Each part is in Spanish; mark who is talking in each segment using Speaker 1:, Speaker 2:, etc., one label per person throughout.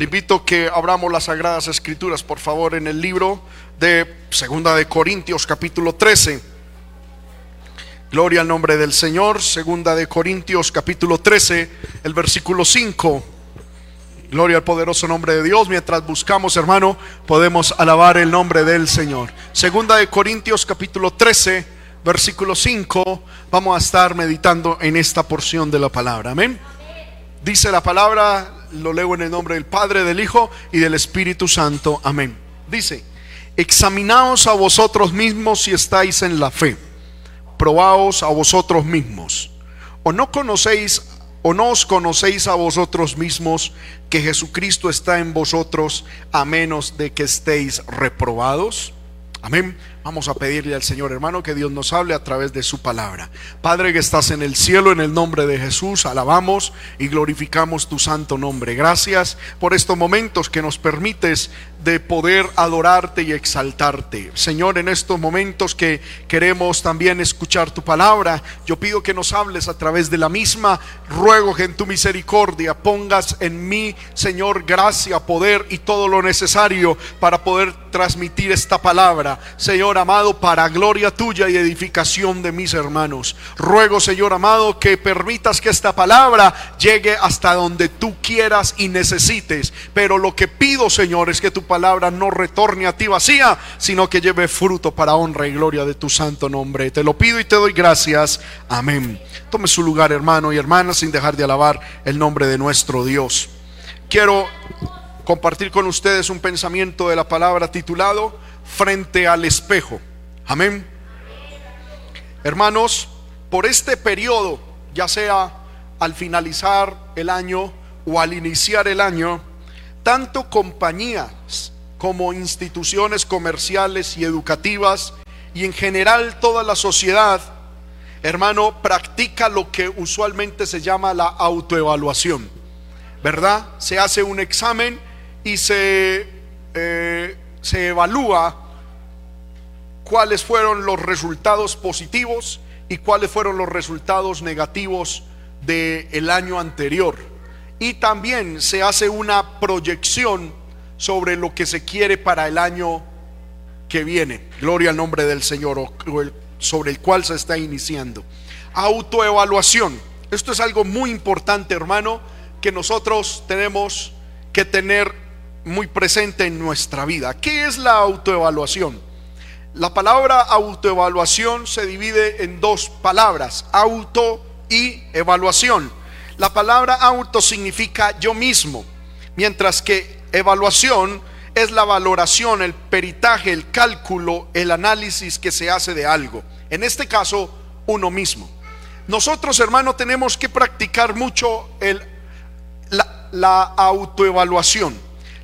Speaker 1: Le invito que abramos las sagradas escrituras, por favor, en el libro de Segunda de Corintios, capítulo 13. Gloria al nombre del Señor. Segunda de Corintios, capítulo 13, el versículo 5. Gloria al poderoso nombre de Dios. Mientras buscamos, hermano, podemos alabar el nombre del Señor. Segunda de Corintios, capítulo 13, versículo 5. Vamos a estar meditando en esta porción de la palabra. Amén. Dice la palabra, lo leo en el nombre del Padre, del Hijo y del Espíritu Santo. Amén. Dice, examinaos a vosotros mismos si estáis en la fe. Probaos a vosotros mismos. ¿O no conocéis o no os conocéis a vosotros mismos que Jesucristo está en vosotros a menos de que estéis reprobados? Amén. Vamos a pedirle al Señor hermano que Dios nos hable a través de su palabra. Padre que estás en el cielo, en el nombre de Jesús, alabamos y glorificamos tu santo nombre. Gracias por estos momentos que nos permites de poder adorarte y exaltarte. Señor, en estos momentos que queremos también escuchar tu palabra, yo pido que nos hables a través de la misma. Ruego que en tu misericordia pongas en mí, Señor, gracia, poder y todo lo necesario para poder transmitir esta palabra. Señor, amado, para gloria tuya y edificación de mis hermanos. Ruego, Señor amado, que permitas que esta palabra llegue hasta donde tú quieras y necesites. Pero lo que pido, Señor, es que tu palabra no retorne a ti vacía, sino que lleve fruto para honra y gloria de tu santo nombre. Te lo pido y te doy gracias. Amén. Tome su lugar, hermano y hermana, sin dejar de alabar el nombre de nuestro Dios. Quiero compartir con ustedes un pensamiento de la palabra titulado frente al espejo. Amén. Hermanos, por este periodo, ya sea al finalizar el año o al iniciar el año, tanto compañías como instituciones comerciales y educativas y en general toda la sociedad, hermano, practica lo que usualmente se llama la autoevaluación. ¿Verdad? Se hace un examen y se eh, se evalúa cuáles fueron los resultados positivos y cuáles fueron los resultados negativos del año anterior. Y también se hace una proyección sobre lo que se quiere para el año que viene. Gloria al nombre del Señor, sobre el cual se está iniciando. Autoevaluación. Esto es algo muy importante, hermano, que nosotros tenemos que tener muy presente en nuestra vida. ¿Qué es la autoevaluación? La palabra autoevaluación se divide en dos palabras, auto y evaluación. La palabra auto significa yo mismo, mientras que evaluación es la valoración, el peritaje, el cálculo, el análisis que se hace de algo. En este caso, uno mismo. Nosotros, hermano, tenemos que practicar mucho el, la, la autoevaluación.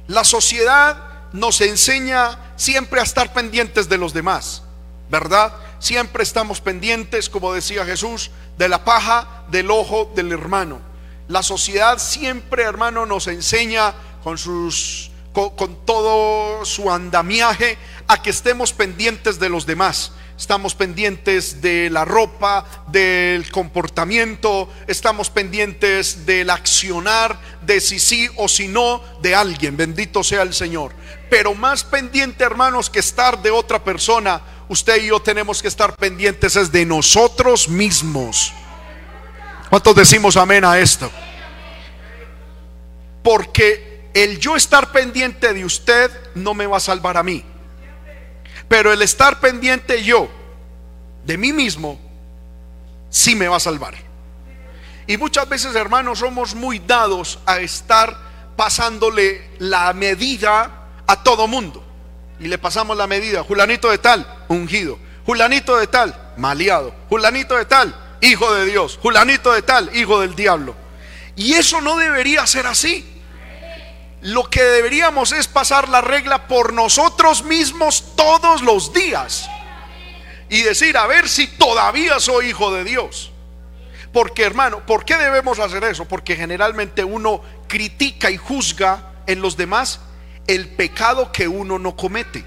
Speaker 1: La sociedad nos enseña siempre a estar pendientes de los demás, ¿verdad? Siempre estamos pendientes, como decía Jesús, de la paja del ojo del hermano. La sociedad siempre, hermano, nos enseña con sus con, todo su andamiaje a que estemos pendientes de los demás. Estamos pendientes de la ropa, del comportamiento, estamos pendientes del accionar, de si sí o si no de alguien. Bendito sea el Señor. Pero más pendiente, hermanos, que estar de otra persona, usted y yo tenemos que estar pendientes es de nosotros mismos. ¿Cuántos decimos amén a esto? Porque el yo estar pendiente de usted no me va a salvar a mí. Pero el estar pendiente yo de mí mismo, sí me va a salvar. Y muchas veces, hermanos, somos muy dados a estar pasándole la medida a todo mundo. Y le pasamos la medida. Julanito de tal, ungido. Julanito de tal, maleado. Julanito de tal, hijo de Dios. Julanito de tal, hijo del diablo. Y eso no debería ser así lo que deberíamos es pasar la regla por nosotros mismos todos los días y decir, a ver si todavía soy hijo de Dios. Porque hermano, ¿por qué debemos hacer eso? Porque generalmente uno critica y juzga en los demás el pecado que uno no comete.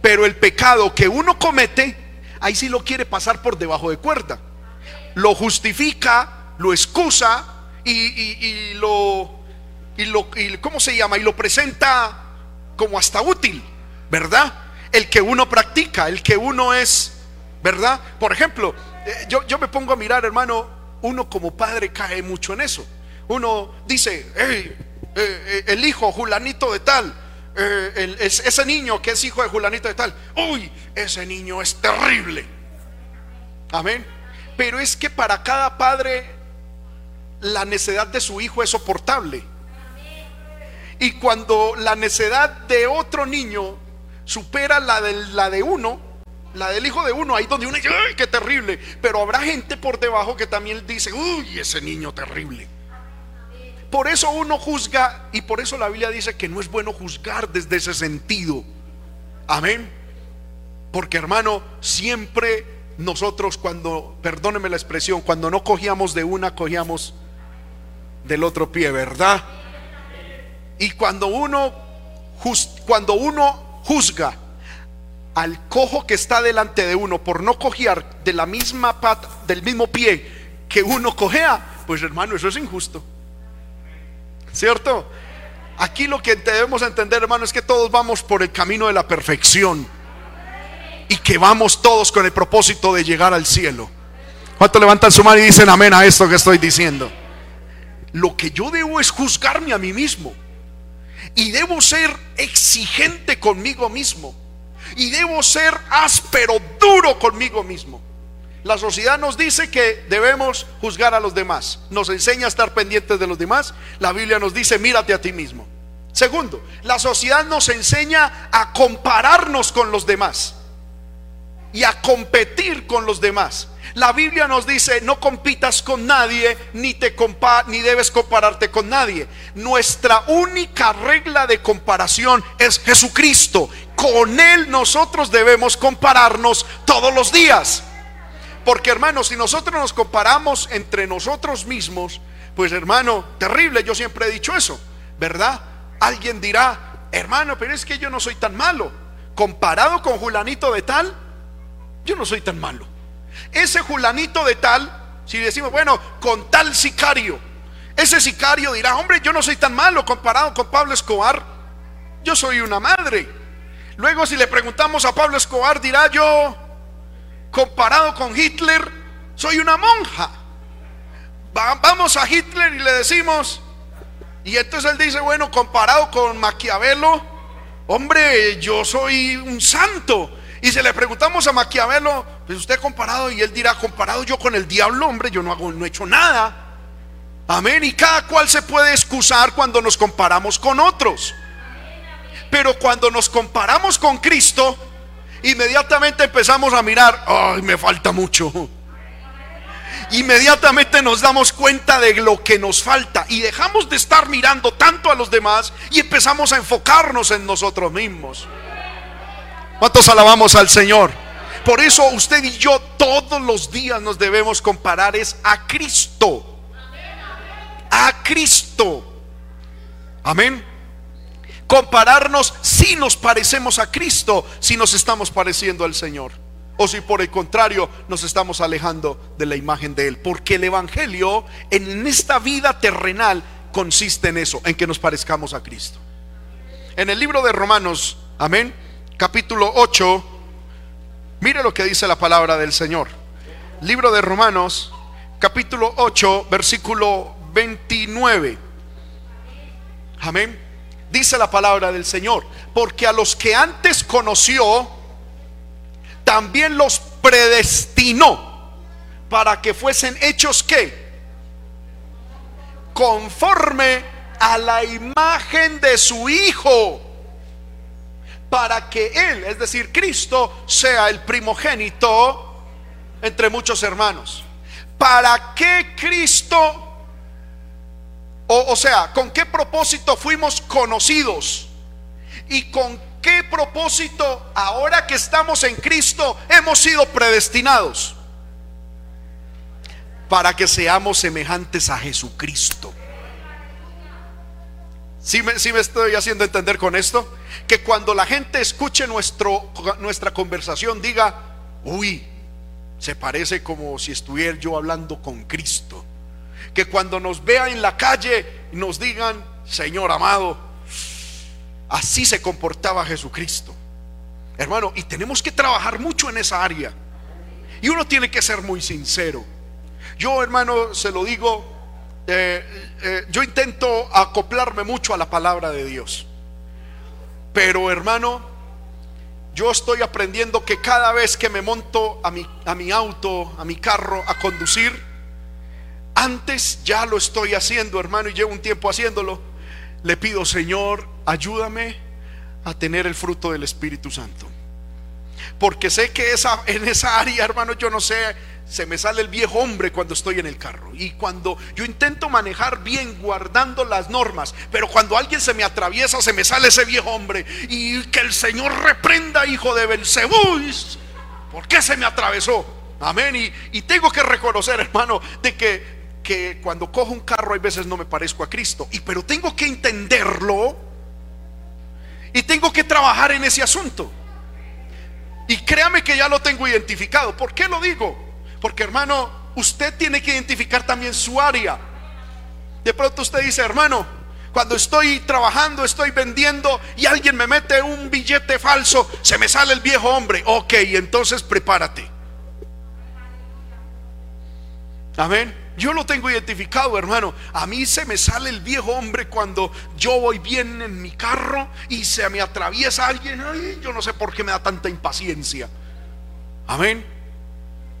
Speaker 1: Pero el pecado que uno comete, ahí sí lo quiere pasar por debajo de cuerda. Lo justifica, lo excusa y, y lo y lo, y, ¿cómo se llama? Y lo presenta como hasta útil, ¿verdad? El que uno practica, el que uno es, ¿verdad? Por ejemplo, eh, yo, yo me pongo a mirar, hermano, uno como padre cae mucho en eso. Uno dice, hey, eh, eh, el hijo Julanito de tal, ese niño que es hijo de Julanito de tal, uy, ese niño es terrible. Amén. Pero es que para cada padre la necedad de su hijo es soportable. Y cuando la necedad de otro niño supera la de, la de uno, la del hijo de uno, ahí donde uno dice, ¡ay, qué terrible! Pero habrá gente por debajo que también dice, ¡uy, ese niño terrible! Por eso uno juzga y por eso la Biblia dice que no es bueno juzgar desde ese sentido. Amén. Porque hermano, siempre nosotros cuando, perdóneme la expresión, cuando no cogíamos de una, cogíamos del otro pie, ¿verdad? Y cuando uno, cuando uno juzga al cojo que está delante de uno por no cojear de la misma pata, del mismo pie que uno cojea, pues hermano, eso es injusto. ¿Cierto? Aquí lo que debemos entender, hermano, es que todos vamos por el camino de la perfección y que vamos todos con el propósito de llegar al cielo. ¿Cuánto levantan su mano y dicen amén a esto que estoy diciendo? Lo que yo debo es juzgarme a mí mismo. Y debo ser exigente conmigo mismo. Y debo ser áspero, duro conmigo mismo. La sociedad nos dice que debemos juzgar a los demás. Nos enseña a estar pendientes de los demás. La Biblia nos dice, mírate a ti mismo. Segundo, la sociedad nos enseña a compararnos con los demás y a competir con los demás. La Biblia nos dice, no compitas con nadie, ni, te ni debes compararte con nadie. Nuestra única regla de comparación es Jesucristo. Con Él nosotros debemos compararnos todos los días. Porque hermano, si nosotros nos comparamos entre nosotros mismos, pues hermano, terrible, yo siempre he dicho eso, ¿verdad? Alguien dirá, hermano, pero es que yo no soy tan malo. Comparado con Julanito de tal, yo no soy tan malo. Ese Julanito de tal, si decimos, bueno, con tal sicario, ese sicario dirá, hombre, yo no soy tan malo comparado con Pablo Escobar, yo soy una madre. Luego si le preguntamos a Pablo Escobar, dirá yo, comparado con Hitler, soy una monja. vamos a Hitler y le decimos, y entonces él dice, bueno, comparado con Maquiavelo, hombre, yo soy un santo. Y si le preguntamos a Maquiavelo, pues usted comparado, y él dirá, comparado yo con el diablo, hombre, yo no hago, no he hecho nada. Amén. Y cada cual se puede excusar cuando nos comparamos con otros. Pero cuando nos comparamos con Cristo, inmediatamente empezamos a mirar, ay, me falta mucho. Inmediatamente nos damos cuenta de lo que nos falta y dejamos de estar mirando tanto a los demás y empezamos a enfocarnos en nosotros mismos. ¿Cuántos alabamos al Señor? Por eso usted y yo todos los días nos debemos comparar es a Cristo. A Cristo. Amén. Compararnos si nos parecemos a Cristo, si nos estamos pareciendo al Señor. O si por el contrario nos estamos alejando de la imagen de Él. Porque el Evangelio en esta vida terrenal consiste en eso, en que nos parezcamos a Cristo. En el libro de Romanos, amén capítulo 8, mire lo que dice la palabra del Señor. Libro de Romanos, capítulo 8, versículo 29. Amén. Dice la palabra del Señor, porque a los que antes conoció, también los predestinó para que fuesen hechos que conforme a la imagen de su Hijo para que Él, es decir, Cristo, sea el primogénito entre muchos hermanos. ¿Para qué Cristo, o, o sea, con qué propósito fuimos conocidos? ¿Y con qué propósito, ahora que estamos en Cristo, hemos sido predestinados? Para que seamos semejantes a Jesucristo. Si me, me, estoy haciendo entender con esto? Que cuando la gente escuche nuestro, nuestra conversación diga, uy, se parece como si estuviera yo hablando con Cristo. Que cuando nos vea en la calle nos digan, Señor amado, así se comportaba Jesucristo. Hermano, y tenemos que trabajar mucho en esa área. Y uno tiene que ser muy sincero. Yo, hermano, se lo digo, eh, eh, yo intento acoplarme mucho a la palabra de Dios. Pero, hermano, yo estoy aprendiendo que cada vez que me monto a mi, a mi auto, a mi carro, a conducir, antes ya lo estoy haciendo, hermano, y llevo un tiempo haciéndolo. Le pido, Señor, ayúdame a tener el fruto del Espíritu Santo. Porque sé que esa, en esa área, hermano, yo no sé, se me sale el viejo hombre cuando estoy en el carro. Y cuando yo intento manejar bien, guardando las normas, pero cuando alguien se me atraviesa, se me sale ese viejo hombre. Y que el Señor reprenda, hijo de Belcebú. ¿Por qué se me atravesó? Amén. Y, y tengo que reconocer, hermano, de que, que cuando cojo un carro, hay veces no me parezco a Cristo. Y pero tengo que entenderlo. Y tengo que trabajar en ese asunto. Y créame que ya lo tengo identificado. ¿Por qué lo digo? Porque hermano, usted tiene que identificar también su área. De pronto usted dice, hermano, cuando estoy trabajando, estoy vendiendo y alguien me mete un billete falso, se me sale el viejo hombre. Ok, entonces prepárate. Amén. Yo lo tengo identificado, hermano. A mí se me sale el viejo hombre cuando yo voy bien en mi carro y se me atraviesa alguien. Ay, yo no sé por qué me da tanta impaciencia. Amén.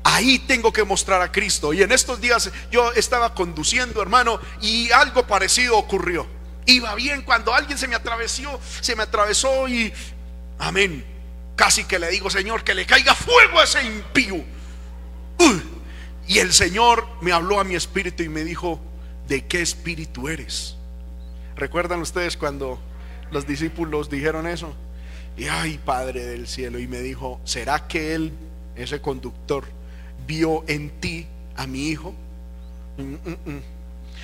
Speaker 1: Ahí tengo que mostrar a Cristo. Y en estos días yo estaba conduciendo, hermano, y algo parecido ocurrió. Iba bien cuando alguien se me atravesó, se me atravesó y, amén. Casi que le digo, Señor, que le caiga fuego a ese impío. Uy, y el Señor me habló a mi espíritu y me dijo, ¿de qué espíritu eres? ¿Recuerdan ustedes cuando los discípulos dijeron eso? Y ay, Padre del cielo, y me dijo, ¿será que él, ese conductor, vio en ti a mi hijo? Mm, mm, mm.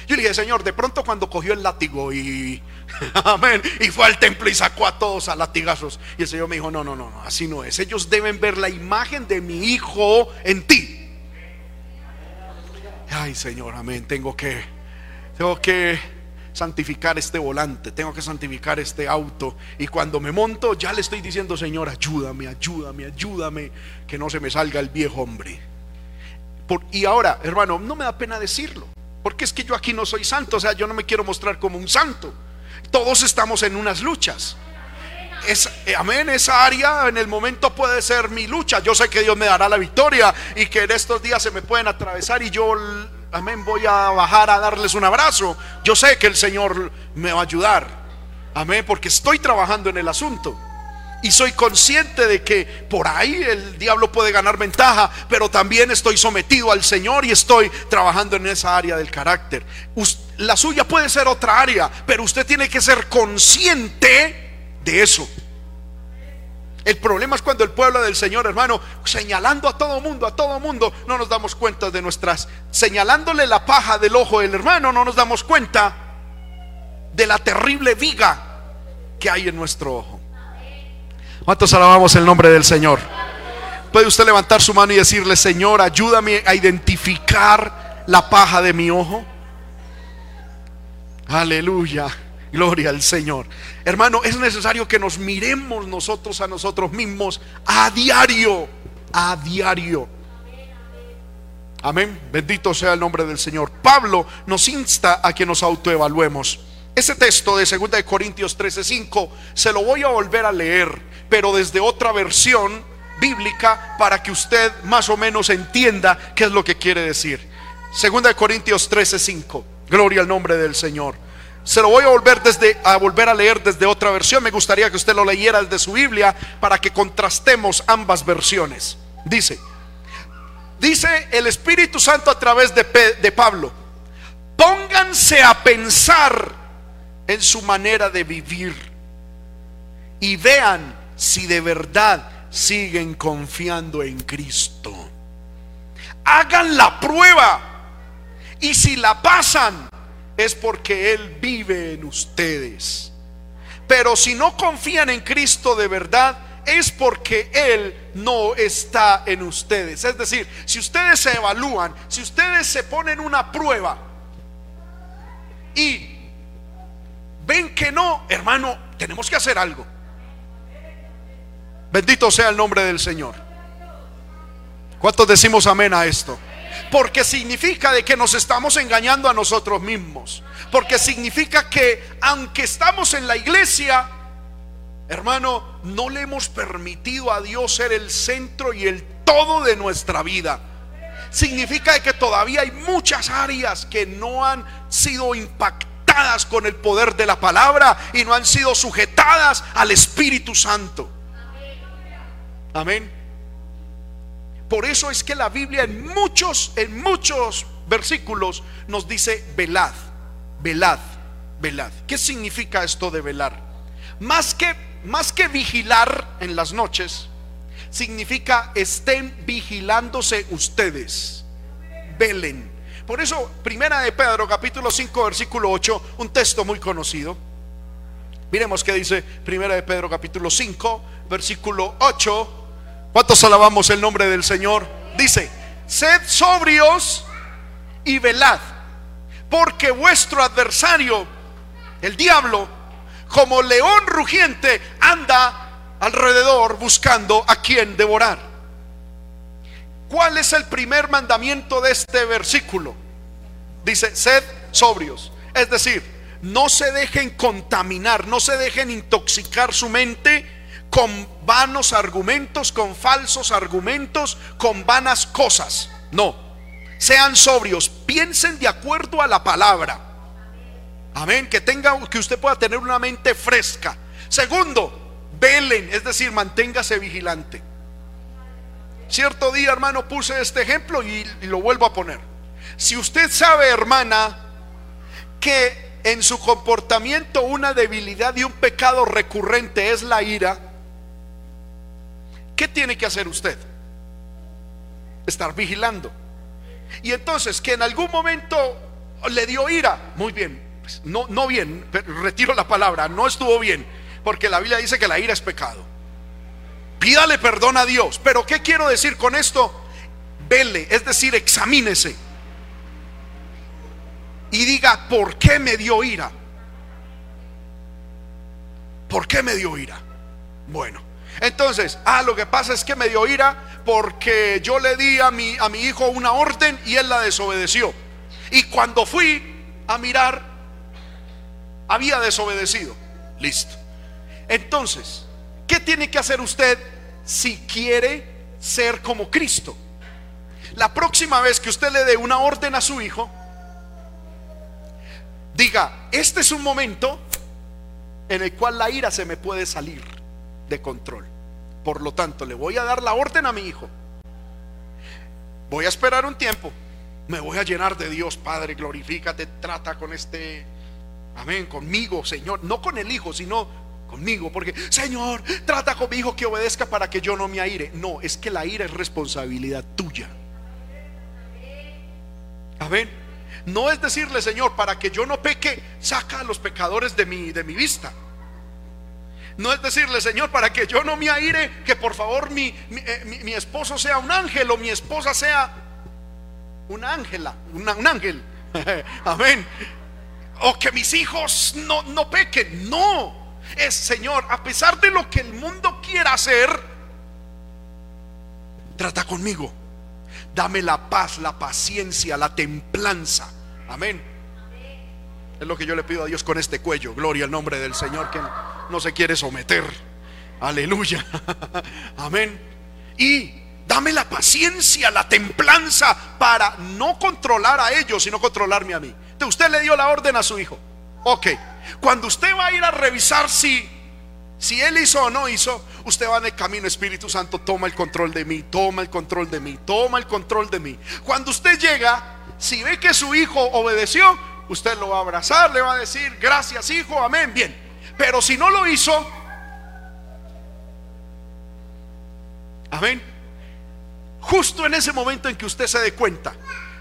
Speaker 1: Yo le dije, Señor, de pronto cuando cogió el látigo y, amén, y fue al templo y sacó a todos a latigazos. Y el Señor me dijo, no, no, no, no, así no es. Ellos deben ver la imagen de mi hijo en ti. Ay, Señor, amén. Tengo que, tengo que santificar este volante, tengo que santificar este auto. Y cuando me monto, ya le estoy diciendo, Señor, ayúdame, ayúdame, ayúdame, que no se me salga el viejo hombre. Y ahora, hermano, no me da pena decirlo, porque es que yo aquí no soy santo, o sea, yo no me quiero mostrar como un santo. Todos estamos en unas luchas. Es, eh, amén, esa área en el momento puede ser mi lucha. Yo sé que Dios me dará la victoria y que en estos días se me pueden atravesar y yo, amén, voy a bajar a darles un abrazo. Yo sé que el Señor me va a ayudar. Amén, porque estoy trabajando en el asunto. Y soy consciente de que por ahí el diablo puede ganar ventaja, pero también estoy sometido al Señor y estoy trabajando en esa área del carácter. La suya puede ser otra área, pero usted tiene que ser consciente de eso. El problema es cuando el pueblo del Señor, hermano, señalando a todo mundo, a todo mundo, no nos damos cuenta de nuestras, señalándole la paja del ojo del hermano, no nos damos cuenta de la terrible viga que hay en nuestro ojo. ¿Cuántos alabamos el nombre del Señor? ¿Puede usted levantar su mano y decirle, Señor, ayúdame a identificar la paja de mi ojo? Aleluya. Gloria al Señor. Hermano, es necesario que nos miremos nosotros a nosotros mismos a diario, a diario. Amén. Bendito sea el nombre del Señor. Pablo nos insta a que nos autoevaluemos. Ese texto de 2 de Corintios 13:5 se lo voy a volver a leer, pero desde otra versión bíblica para que usted más o menos entienda qué es lo que quiere decir. 2 de Corintios 13:5. Gloria al nombre del Señor. Se lo voy a volver desde a volver a leer desde otra versión. Me gustaría que usted lo leyera desde su Biblia para que contrastemos ambas versiones. Dice, dice el Espíritu Santo a través de, de Pablo, pónganse a pensar en su manera de vivir y vean si de verdad siguen confiando en Cristo. Hagan la prueba y si la pasan, es porque Él vive en ustedes. Pero si no confían en Cristo de verdad, es porque Él no está en ustedes. Es decir, si ustedes se evalúan, si ustedes se ponen una prueba y ven que no, hermano, tenemos que hacer algo. Bendito sea el nombre del Señor. ¿Cuántos decimos amén a esto? Porque significa de que nos estamos engañando a nosotros mismos. Porque significa que aunque estamos en la iglesia, hermano, no le hemos permitido a Dios ser el centro y el todo de nuestra vida. Significa que todavía hay muchas áreas que no han sido impactadas con el poder de la palabra y no han sido sujetadas al Espíritu Santo. Amén. Por eso es que la Biblia en muchos, en muchos versículos nos dice velad, velad, velad. ¿Qué significa esto de velar? Más que, más que vigilar en las noches, significa estén vigilándose ustedes. Velen. Por eso, primera de Pedro, capítulo 5, versículo 8, un texto muy conocido. Miremos qué dice primera de Pedro, capítulo 5, versículo 8 ¿Cuántos alabamos el nombre del Señor? Dice, sed sobrios y velad, porque vuestro adversario, el diablo, como león rugiente, anda alrededor buscando a quien devorar. ¿Cuál es el primer mandamiento de este versículo? Dice, sed sobrios. Es decir, no se dejen contaminar, no se dejen intoxicar su mente con vanos argumentos, con falsos argumentos, con vanas cosas. No, sean sobrios, piensen de acuerdo a la palabra. Amén, que tenga que usted pueda tener una mente fresca. Segundo, velen, es decir, manténgase vigilante. Cierto día, hermano, puse este ejemplo y, y lo vuelvo a poner. Si usted sabe, hermana, que en su comportamiento una debilidad y un pecado recurrente es la ira, ¿Qué tiene que hacer usted? Estar vigilando. Y entonces, que en algún momento le dio ira, muy bien, pues, no, no bien, retiro la palabra, no estuvo bien, porque la Biblia dice que la ira es pecado. Pídale perdón a Dios. Pero ¿qué quiero decir con esto? Vele, es decir, examínese. Y diga, ¿por qué me dio ira? ¿Por qué me dio ira? Bueno, entonces, ah, lo que pasa es que me dio ira porque yo le di a mi, a mi hijo una orden y él la desobedeció. Y cuando fui a mirar, había desobedecido. Listo. Entonces, ¿qué tiene que hacer usted si quiere ser como Cristo? La próxima vez que usted le dé una orden a su hijo, diga, este es un momento en el cual la ira se me puede salir de control. Por lo tanto, le voy a dar la orden a mi hijo. Voy a esperar un tiempo. Me voy a llenar de Dios, Padre, glorifícate, trata con este, amén, conmigo, Señor. No con el hijo, sino conmigo. Porque, Señor, trata con mi hijo que obedezca para que yo no me aire. No, es que la ira es responsabilidad tuya. Amén. No es decirle, Señor, para que yo no peque, saca a los pecadores de mi, de mi vista. No es decirle, Señor, para que yo no me aire, que por favor mi, eh, mi, esposo sea un ángel o mi esposa sea una ángela, un ángel. Amén. O que mis hijos no, no pequen. No. Es, Señor, a pesar de lo que el mundo quiera hacer, trata conmigo. Dame la paz, la paciencia, la templanza. Amén. Es lo que yo le pido a Dios con este cuello. Gloria al nombre del Señor que no se quiere someter. Aleluya. Amén. Y dame la paciencia, la templanza para no controlar a ellos, sino controlarme a mí. Usted le dio la orden a su hijo. Ok. Cuando usted va a ir a revisar si, si él hizo o no hizo, usted va en el camino, Espíritu Santo, toma el control de mí, toma el control de mí, toma el control de mí. Cuando usted llega, si ve que su hijo obedeció, usted lo va a abrazar, le va a decir, gracias hijo, amén, bien. Pero si no lo hizo, amén, justo en ese momento en que usted se dé cuenta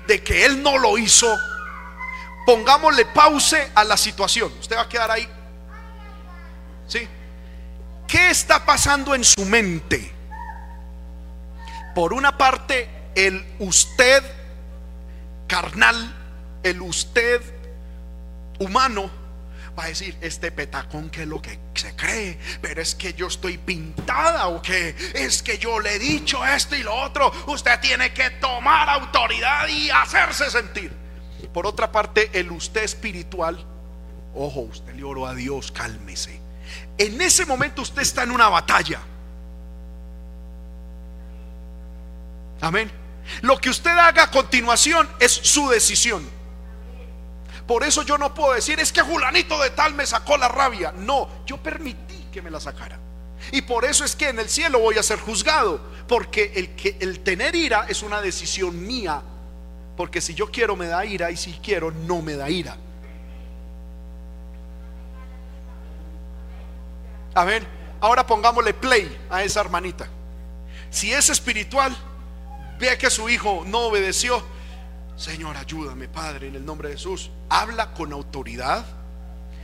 Speaker 1: de que él no lo hizo, pongámosle pause a la situación. Usted va a quedar ahí. ¿Sí? ¿Qué está pasando en su mente? Por una parte, el usted carnal, el usted humano va a decir, este petacón que es lo que se cree, pero es que yo estoy pintada o que es que yo le he dicho esto y lo otro, usted tiene que tomar autoridad y hacerse sentir. Por otra parte, el usted espiritual, ojo, usted le oró a Dios, cálmese. En ese momento usted está en una batalla. Amén. Lo que usted haga a continuación es su decisión. Por eso yo no puedo decir, es que Julanito de tal me sacó la rabia. No, yo permití que me la sacara. Y por eso es que en el cielo voy a ser juzgado. Porque el, tener ira es una decisión mía. Porque si yo quiero me da ira y si quiero no me da ira. A ver, ahora pongámosle play a esa hermanita. Si es espiritual, ve que su hijo no obedeció Señor, ayúdame, Padre, en el nombre de Jesús. Habla con autoridad.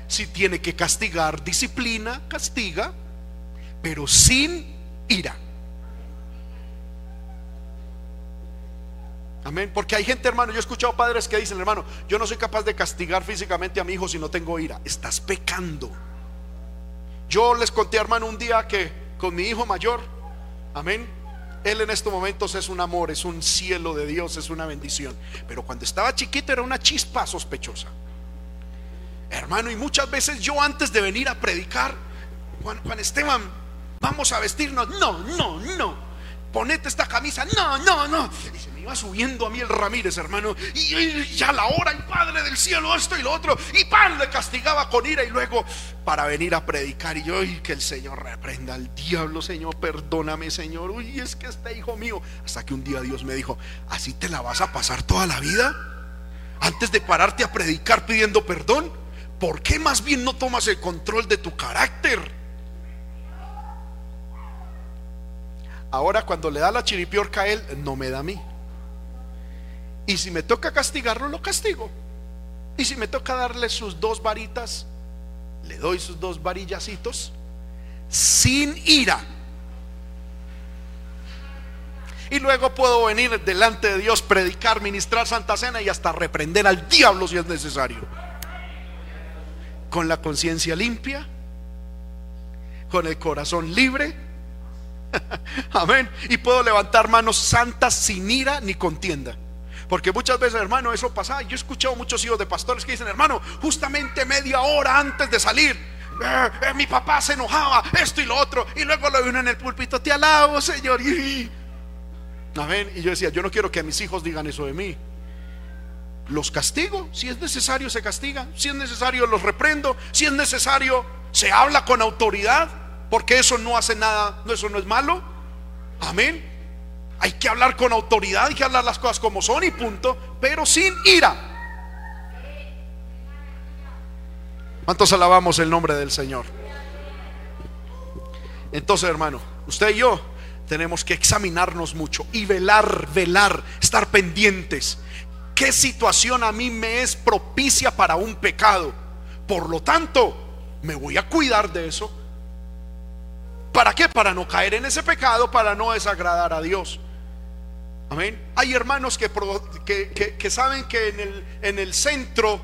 Speaker 1: Si tiene que castigar, disciplina, castiga, pero sin ira. Amén. Porque hay gente, hermano, yo he escuchado padres que dicen, hermano, yo no soy capaz de castigar físicamente a mi hijo si no tengo ira. Estás pecando. Yo les conté, hermano, un día que con mi hijo mayor, amén, él en estos momentos es un amor, es un cielo de Dios, es una bendición. Pero cuando estaba chiquito era una chispa sospechosa. Hermano, y muchas veces yo antes de venir a predicar, Juan, Esteban, vamos a vestirnos. No, no, no ponete esta camisa. No, no, no. Iba subiendo a mí el Ramírez, hermano. Y, ya la hora, el Padre del cielo, esto y lo otro. Y pan le castigaba con ira y luego para venir a predicar. Y yo, y que el Señor reprenda al diablo, Señor, perdóname, Señor. Uy, es que este hijo mío. Hasta que un día Dios me dijo, ¿así te la vas a pasar toda la vida? Antes de pararte a predicar pidiendo perdón. ¿Por qué más bien no tomas el control de tu carácter? Ahora cuando le da la chiripiorca a él, no me da a mí. Y si me toca castigarlo, lo castigo. Y si me toca darle sus dos varitas, le doy sus dos varillacitos sin ira. Y luego puedo venir delante de Dios, predicar, ministrar Santa Cena y hasta reprender al diablo si es necesario. Con la conciencia limpia, con el corazón libre Amén. Y puedo levantar manos santas sin ira ni contienda. Porque muchas veces, hermano, eso pasa. Yo he escuchado muchos hijos de pastores que dicen, hermano, justamente media hora antes de salir, eh, eh, mi papá se enojaba, esto y lo otro. Y luego lo vino en el púlpito, te alabo, Señor. Amén. Y yo decía, yo no quiero que mis hijos digan eso de mí. Los castigo, si es necesario se castiga, si es necesario los reprendo, si es necesario se habla con autoridad. Porque eso no hace nada, eso no es malo. Amén. Hay que hablar con autoridad, hay que hablar las cosas como son y punto, pero sin ira. ¿Cuántos alabamos el nombre del Señor? Entonces, hermano, usted y yo tenemos que examinarnos mucho y velar, velar, estar pendientes. ¿Qué situación a mí me es propicia para un pecado? Por lo tanto, me voy a cuidar de eso ¿Para qué? Para no caer en ese pecado, para no desagradar a Dios. Amén. Hay hermanos que, saben que en el, en el centro,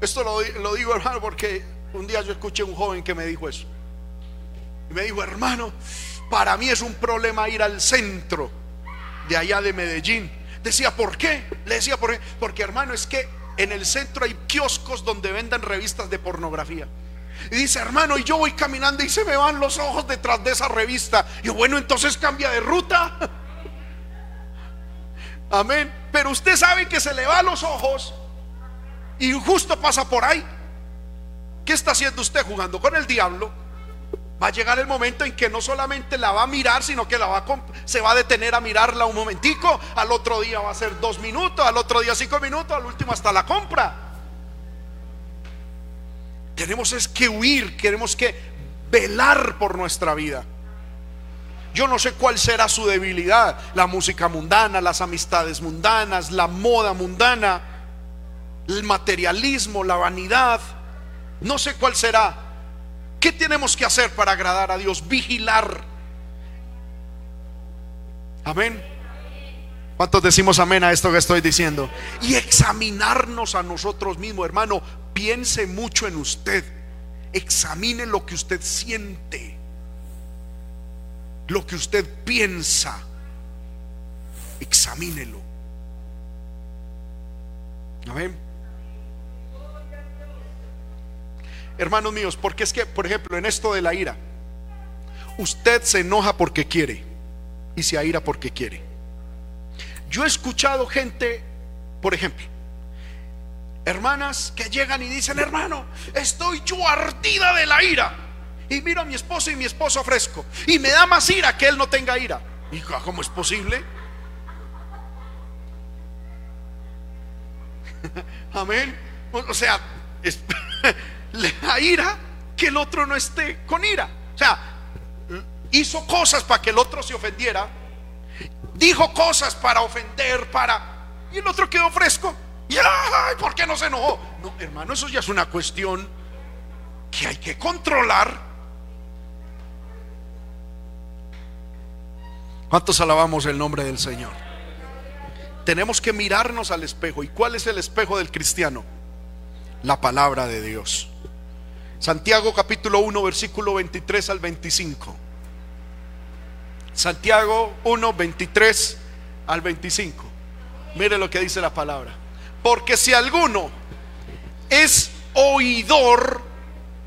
Speaker 1: esto lo, lo, digo hermano porque un día yo escuché a un joven que me dijo eso. Y me dijo, hermano, para mí es un problema ir al centro de allá de Medellín. Decía, ¿por qué? Le decía, ¿por qué? Porque hermano, es que en el centro hay kioscos donde venden revistas de pornografía. Y dice, hermano, y yo voy caminando y se me van los ojos detrás de esa revista. Y yo, bueno, entonces cambia de ruta. Amén. Pero usted sabe que se le va los ojos y justo pasa por ahí. ¿Qué está haciendo usted jugando con el diablo? Va a llegar el momento en que no solamente la va a mirar, sino que la va a se va a detener a mirarla un momentico. Al otro día va a ser dos minutos, al otro día cinco minutos, al último hasta la compra. Tenemos es que huir, tenemos que velar por nuestra vida. Yo no sé cuál será su debilidad, la música mundana, las amistades mundanas, la moda mundana, el materialismo, la vanidad. No sé cuál será. ¿Qué tenemos que hacer para agradar a Dios? Vigilar. Amén. ¿Cuántos decimos amén a esto que estoy diciendo? Y examinarnos a nosotros mismos, hermano piense mucho en usted. examine lo que usted siente, lo que usted piensa, examínelo. Amén. Hermanos míos, porque es que, por ejemplo, en esto de la ira, usted se enoja porque quiere y se aira porque quiere. Yo he escuchado gente, por ejemplo, hermanas que llegan y dicen, hermano, estoy yo ardida de la ira. Y miro a mi esposo y mi esposo fresco. Y me da más ira que él no tenga ira. Y ¿cómo es posible? Amén. O sea, da ira que el otro no esté con ira. O sea, hizo cosas para que el otro se ofendiera. Dijo cosas para ofender, para... Y el otro quedó fresco. Y ay, ¿por qué no se enojó? No, hermano, eso ya es una cuestión que hay que controlar. ¿Cuántos alabamos el nombre del Señor? Tenemos que mirarnos al espejo. ¿Y cuál es el espejo del cristiano? La palabra de Dios. Santiago capítulo 1, versículo 23 al 25. Santiago 1, 23 al 25. Mire lo que dice la palabra. Porque si alguno es oidor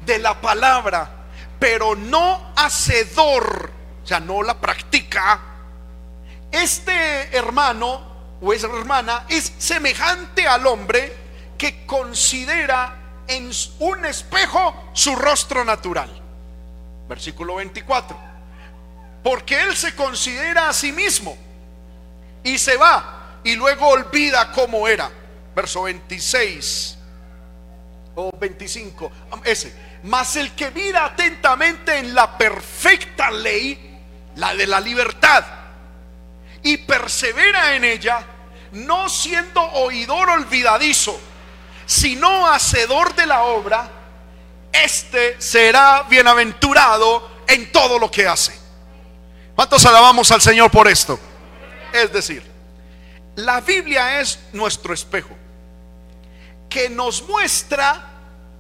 Speaker 1: de la palabra, pero no hacedor, o sea, no la practica, este hermano o esa hermana es semejante al hombre que considera en un espejo su rostro natural. Versículo 24. Porque él se considera a sí mismo y se va y luego olvida cómo era verso 26 o 25, ese. Mas el que mira atentamente en la perfecta ley, la de la libertad, y persevera en ella, no siendo oidor olvidadizo, sino hacedor de la obra, este será bienaventurado en todo lo que hace. ¿Cuántos alabamos al Señor por esto? Es decir, la Biblia es nuestro espejo que nos muestra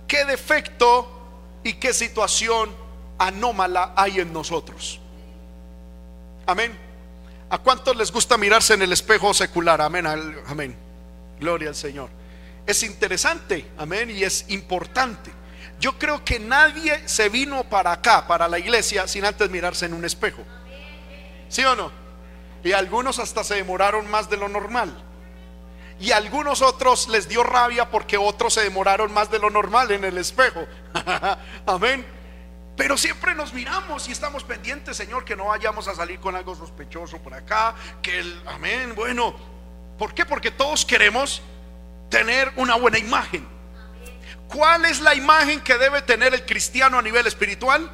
Speaker 1: qué defecto y qué situación anómala hay en nosotros. Amén. ¿A cuántos les gusta mirarse en el espejo secular? Amén. Amén. Gloria al Señor. Es interesante, amén, y es importante. Yo creo que nadie se vino para acá, para la iglesia, sin antes mirarse en un espejo. ¿Sí o no? Y algunos hasta se demoraron más de lo normal y a algunos otros les dio rabia porque otros se demoraron más de lo normal en el espejo. Amén. Pero siempre nos miramos y estamos pendientes, Señor, que no vayamos a salir con algo sospechoso por acá, que el amén, bueno, ¿por qué? Porque todos queremos tener una buena imagen. ¿Cuál es la imagen que debe tener el cristiano a nivel espiritual?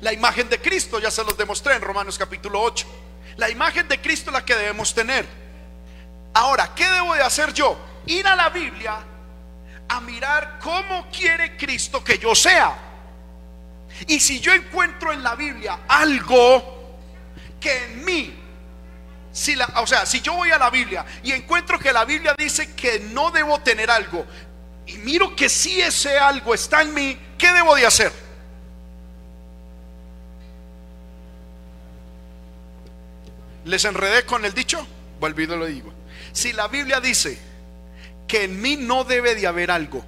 Speaker 1: La imagen de Cristo, ya se los demostré en Romanos capítulo 8. La imagen de Cristo es la que debemos tener. Ahora, ¿qué debo de hacer yo? Ir a la Biblia a mirar cómo quiere Cristo que yo sea. Y si yo encuentro en la Biblia algo que en mí, si la, o sea, si yo voy a la Biblia y encuentro que la Biblia dice que no debo tener algo, y miro que si ese algo está en mí, ¿qué debo de hacer? ¿Les enredé con el dicho? Volvido lo digo. Si la Biblia dice que en mí no debe de haber algo,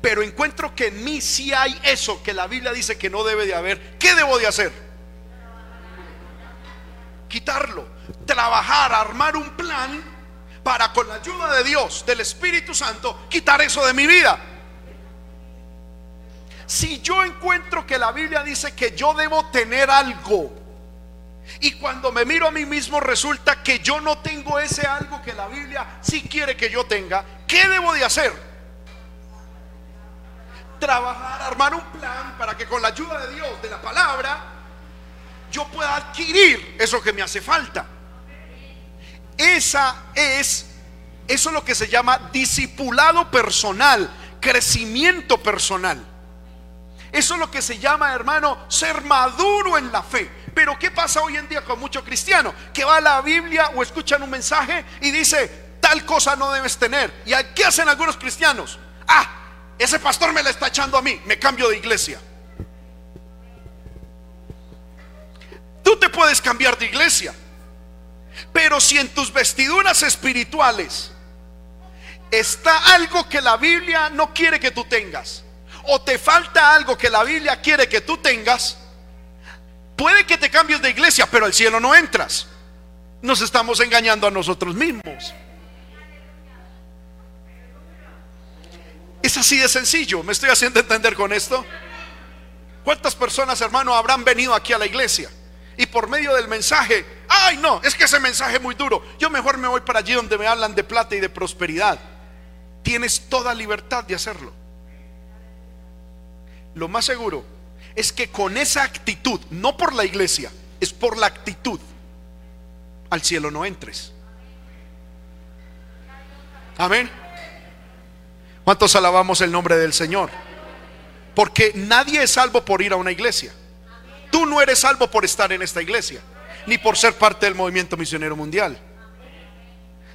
Speaker 1: pero encuentro que en mí sí hay eso que la Biblia dice que no debe de haber, ¿qué debo de hacer? Quitarlo, trabajar, armar un plan para con la ayuda de Dios, del Espíritu Santo, quitar eso de mi vida. Si yo encuentro que la Biblia dice que yo debo tener algo, y cuando me miro a mí mismo resulta que yo no tengo ese algo que la Biblia sí quiere que yo tenga. ¿Qué debo de hacer? Trabajar, armar un plan para que con la ayuda de Dios, de la palabra, yo pueda adquirir eso que me hace falta. Esa es, eso es lo que se llama discipulado personal, crecimiento personal. Eso es lo que se llama, hermano, ser maduro en la fe. Pero ¿qué pasa hoy en día con muchos cristianos? Que va a la Biblia o escuchan un mensaje y dice, tal cosa no debes tener. ¿Y qué hacen algunos cristianos? Ah, ese pastor me la está echando a mí, me cambio de iglesia. Tú te puedes cambiar de iglesia, pero si en tus vestiduras espirituales está algo que la Biblia no quiere que tú tengas, o te falta algo que la Biblia quiere que tú tengas, puede que te cambies de iglesia, pero al cielo no entras. Nos estamos engañando a nosotros mismos. Así de sencillo. ¿Me estoy haciendo entender con esto? ¿Cuántas personas, hermano, habrán venido aquí a la iglesia? Y por medio del mensaje, ay no, es que ese mensaje es muy duro. Yo mejor me voy para allí donde me hablan de plata y de prosperidad. Tienes toda libertad de hacerlo. Lo más seguro es que con esa actitud, no por la iglesia, es por la actitud, al cielo no entres. Amén. ¿Cuántos alabamos el nombre del Señor? Porque nadie es salvo por ir a una iglesia. Tú no eres salvo por estar en esta iglesia, ni por ser parte del movimiento misionero mundial.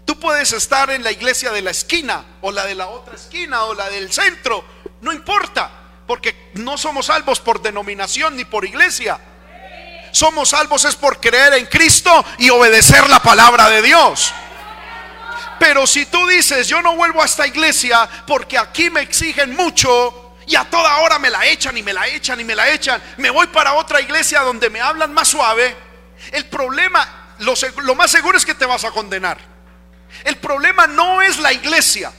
Speaker 1: Tú puedes estar en la iglesia de la esquina, o la de la otra esquina, o la del centro, no importa, porque no somos salvos por denominación ni por iglesia. Somos salvos es por creer en Cristo y obedecer la palabra de Dios. Pero si tú dices, yo no vuelvo a esta iglesia porque aquí me exigen mucho y a toda hora me la echan y me la echan y me la echan, me voy para otra iglesia donde me hablan más suave, el problema, lo, más seguro es que te vas a condenar. El problema no es la iglesia.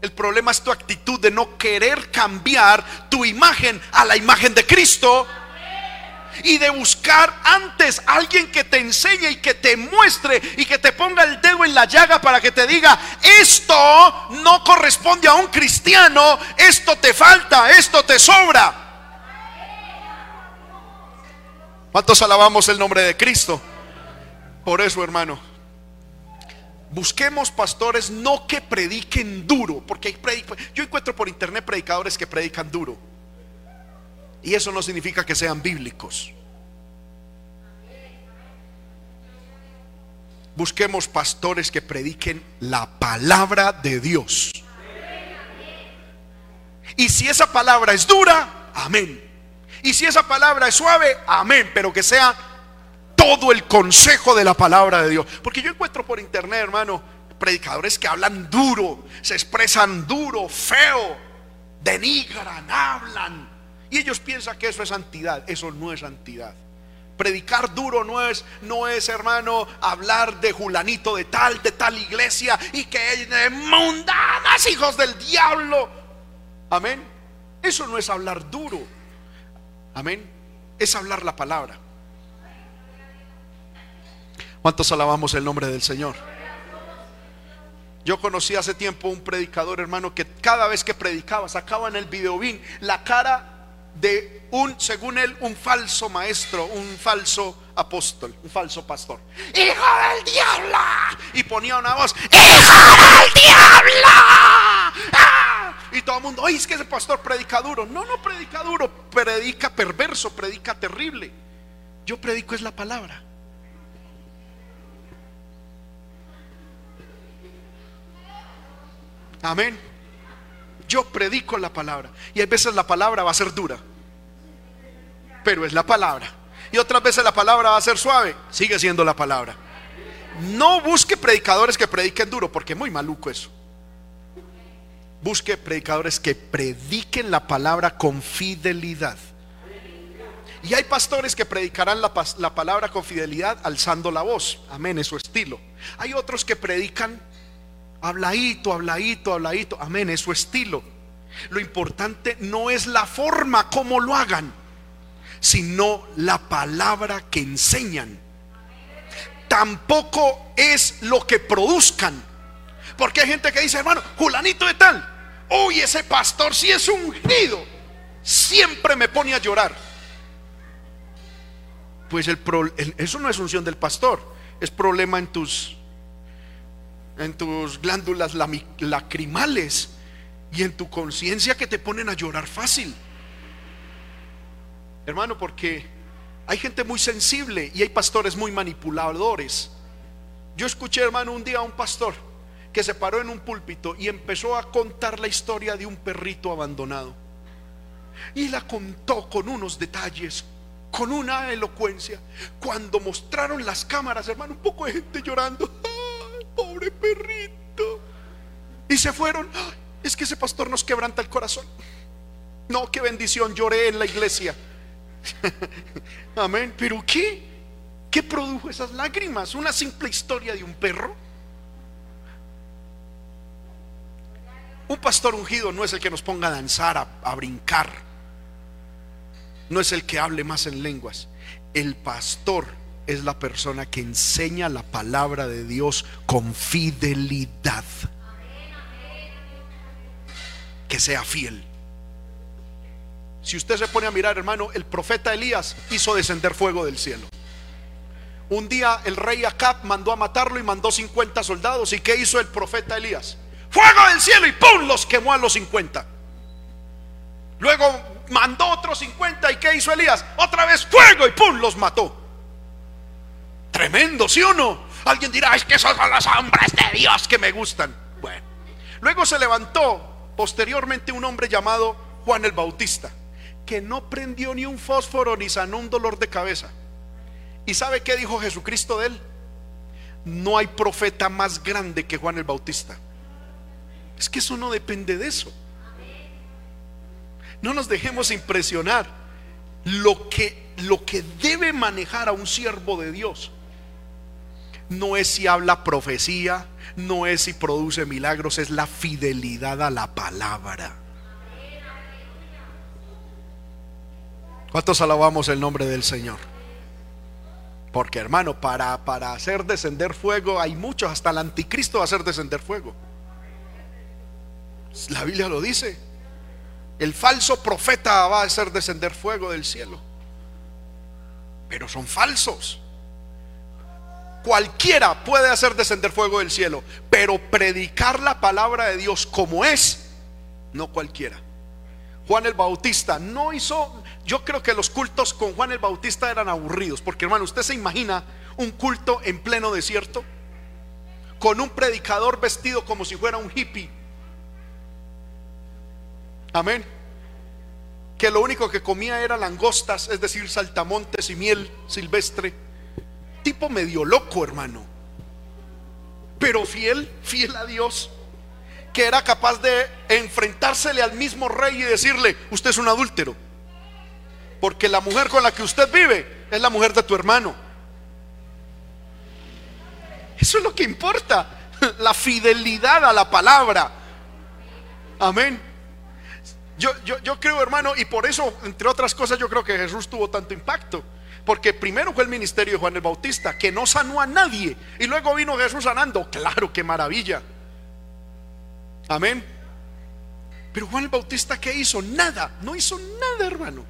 Speaker 1: El problema es tu actitud de no querer cambiar tu imagen a la imagen de Cristo y de buscar antes alguien que te enseñe y que te muestre y que te ponga el dedo en la llaga para que te diga, esto no corresponde a un cristiano, esto te falta, esto te sobra. ¿Cuántos alabamos el nombre de Cristo? Por eso, hermano, busquemos pastores no que prediquen duro, porque yo encuentro por internet predicadores que predican duro. Y eso no significa que sean bíblicos. Busquemos pastores que prediquen la palabra de Dios. Y si esa palabra es dura, amén. Y si esa palabra es suave, amén. Pero que sea todo el consejo de la palabra de Dios. Porque yo encuentro por internet, hermano, predicadores que hablan duro, se expresan duro, feo, denigran, hablan y ellos piensan que eso es santidad. Eso no es santidad. Predicar duro no es, no es, hermano, hablar de Julanito de tal, de tal iglesia y que de mundanas, hijos del diablo. Amén. Eso no es hablar duro. Amén. Es hablar la palabra. ¿Cuántos alabamos el nombre del Señor? Yo conocí hace tiempo un predicador, hermano, que cada vez que predicaba sacaba en el videobin la cara de un, según él, un falso maestro, un falso apóstol, un falso pastor. Hijo del diablo. Y ponía una voz, Hijo del diablo. ¡Ah! Y todo el mundo, oye, es que ese pastor predica duro. No, no predica duro, predica perverso, predica terrible. Yo predico es la palabra. Amén. Yo predico la palabra. Y hay veces la palabra va a ser dura. Pero es la palabra. Y otras veces la palabra va a ser suave. Sigue siendo la palabra. No busque predicadores que prediquen duro, porque es muy maluco eso. Busque predicadores que prediquen la palabra con fidelidad. Y hay pastores que predicarán la, la, palabra con fidelidad alzando la voz. Amén, es su estilo. Hay otros que predican Habladito, habladito, habladito. Amén, es su estilo. Lo importante no es la forma como lo hagan, sino la palabra que enseñan. Tampoco es lo que produzcan. Porque hay gente que dice, hermano, Julanito de tal. Uy, ese pastor si es ungido. Siempre me pone a llorar. Pues el, eso no es unción del pastor, es problema en tus en tus glándulas lacrimales y en tu conciencia que te ponen a llorar fácil. Hermano, porque hay gente muy sensible y hay pastores muy manipuladores. Yo escuché, hermano, un día a un pastor que se paró en un púlpito y empezó a contar la historia de un perrito abandonado. Y la contó con unos detalles, con una elocuencia. Cuando mostraron las cámaras, hermano, un poco de gente llorando. pobre perrito! Y se fueron. es que ese pastor nos quebranta el corazón. No, qué bendición, lloré en la iglesia. Amén. Pero ¿qué? ¿Qué produjo esas lágrimas? ¿Una simple historia de un perro? Un pastor ungido no es el que nos ponga a danzar, a, brincar. No es el que hable más en lenguas. El pastor es la persona que enseña la palabra de Dios con fidelidad. Que sea fiel. Si usted se pone a mirar, hermano, el profeta Elías hizo descender fuego del cielo. Un día el rey Acab mandó a matarlo y mandó 50 soldados. ¿Y qué hizo el profeta Elías? fuego del cielo y ¡pum! los quemó a los 50. Luego mandó otros 50 y ¿qué hizo Elías? Otra vez fuego y ¡pum! los mató. Tremendo, ¿sí o no? Alguien dirá, es que esos son los hombres de Dios que me gustan. Bueno, luego se levantó posteriormente un hombre llamado Juan el Bautista, que no prendió ni un fósforo ni sanó un dolor de cabeza. ¿Y sabe qué dijo Jesucristo de él? No hay profeta más grande que Juan el Bautista. Es que eso no depende de eso. No nos dejemos impresionar. Lo que, lo que debe manejar a un siervo de Dios no es si habla profecía, no es si produce milagros, es la fidelidad a la palabra. ¿Cuántos alabamos el nombre del Señor? Porque hermano, para, para hacer descender fuego hay muchos, hasta el anticristo va a hacer descender fuego. La Biblia lo dice. El falso profeta va a hacer descender fuego del cielo. Pero son falsos. Cualquiera puede hacer descender fuego del cielo, pero predicar la palabra de Dios como es, no cualquiera. Juan el Bautista no hizo, yo creo que los cultos con Juan el Bautista eran aburridos, porque hermano, usted se imagina un culto en pleno desierto, con un predicador vestido como si fuera un hippie, Amén. Que lo único que comía era langostas, es decir, saltamontes y miel silvestre. Tipo medio loco, hermano. Pero fiel, fiel a Dios. Que era capaz de enfrentársele al mismo rey y decirle, usted es un adúltero. Porque la mujer con la que usted vive es la mujer de tu hermano. Eso es lo que importa. La fidelidad a la palabra. Amén. Yo, yo, creo, hermano, y por eso, entre otras cosas, yo creo que Jesús tuvo tanto impacto. Porque primero fue el ministerio de Juan el Bautista, que no sanó a nadie. Y luego vino Jesús sanando. Claro, qué maravilla. Amén. Pero Juan el Bautista, ¿qué hizo? Nada. No hizo nada, hermano.